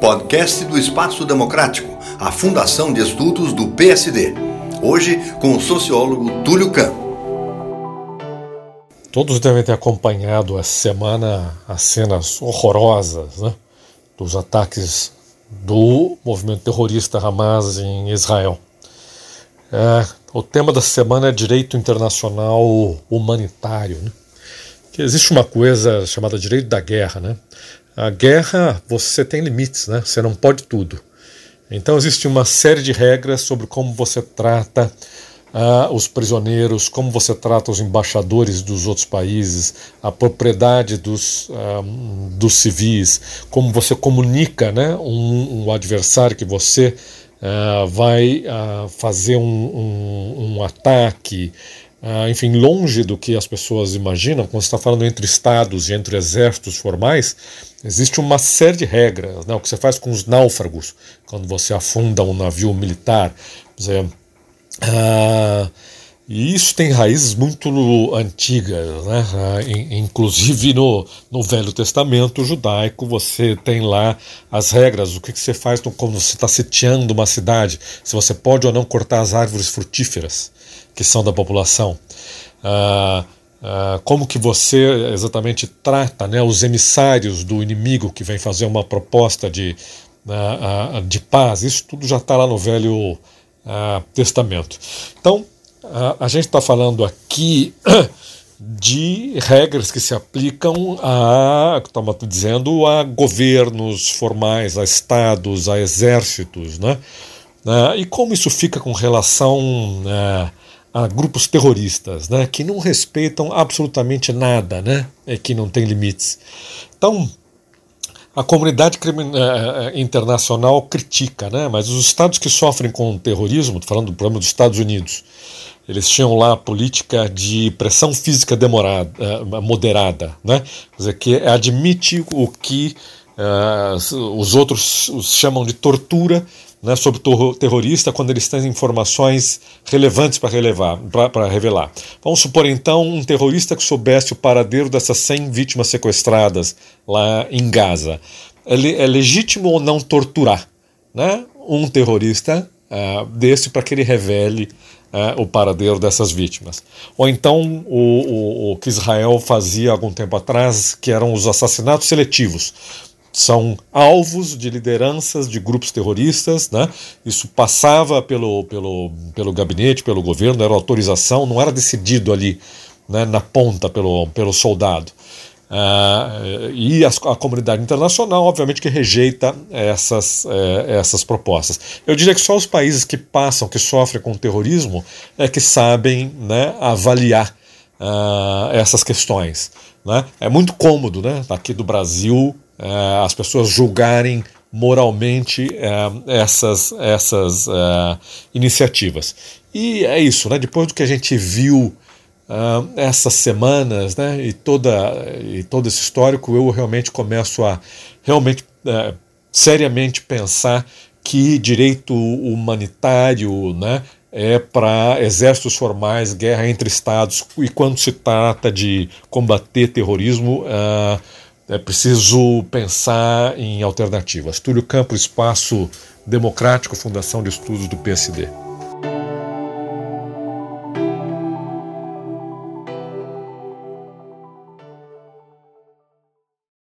Podcast do Espaço Democrático, a Fundação de Estudos do PSD. Hoje com o sociólogo Túlio Campos. Todos devem ter acompanhado essa semana as cenas horrorosas né, dos ataques do movimento terrorista Hamas em Israel. É, o tema da semana é direito internacional humanitário. Né? Que existe uma coisa chamada direito da guerra. Né? A guerra, você tem limites, né? você não pode tudo. Então existe uma série de regras sobre como você trata ah, os prisioneiros, como você trata os embaixadores dos outros países, a propriedade dos, ah, dos civis, como você comunica né, um, um adversário que você ah, vai fazer um, um, um ataque. Enfim, longe do que as pessoas imaginam, quando você está falando entre estados e entre exércitos formais, existe uma série de regras. Né? O que você faz com os náufragos, quando você afunda um navio militar. Por exemplo, ah, e isso tem raízes muito antigas, né? Ah, inclusive no, no Velho Testamento judaico você tem lá as regras, o que, que você faz quando você está sitiando uma cidade, se você pode ou não cortar as árvores frutíferas que são da população. Ah, ah, como que você exatamente trata né, os emissários do inimigo que vem fazer uma proposta de, ah, ah, de paz, isso tudo já está lá no Velho ah, Testamento. Então, a, a gente está falando aqui de regras que se aplicam a, estamos dizendo, a governos formais, a estados, a exércitos, né? Ah, e como isso fica com relação né, a grupos terroristas, né? Que não respeitam absolutamente nada, né? É que não tem limites. Então, a comunidade eh, eh, internacional critica, né? mas os estados que sofrem com o terrorismo, falando do problema dos Estados Unidos, eles tinham lá a política de pressão física demorada, eh, moderada, né? Quer dizer, que admite o que uh, os outros chamam de tortura né, sobre terrorista quando eles têm informações relevantes para para revelar. Vamos supor então um terrorista que soubesse o paradeiro dessas 100 vítimas sequestradas lá em Gaza. É, é legítimo ou não torturar né, um terrorista uh, desse para que ele revele uh, o paradeiro dessas vítimas? Ou então o, o, o que Israel fazia algum tempo atrás, que eram os assassinatos seletivos são alvos de lideranças de grupos terroristas, né? Isso passava pelo, pelo, pelo gabinete, pelo governo, era autorização, não era decidido ali né, na ponta pelo, pelo soldado. Uh, e a, a, comunidade internacional, obviamente, que rejeita essas, uh, essas propostas. Eu diria que só os países que passam, que sofrem com o terrorismo, é que sabem né, avaliar uh, essas questões. Né? É muito cômodo, né, aqui do Brasil, uh, as pessoas julgarem moralmente uh, essas, essas uh, iniciativas. E é isso, né? depois do que a gente viu essas semanas né? e, toda, e todo esse histórico, eu realmente começo a realmente seriamente pensar que direito humanitário né, é para exércitos formais, guerra entre estados, e quando se trata de combater terrorismo, uh, é preciso pensar em alternativas. Túlio Campos, Espaço Democrático, Fundação de Estudos do PSD.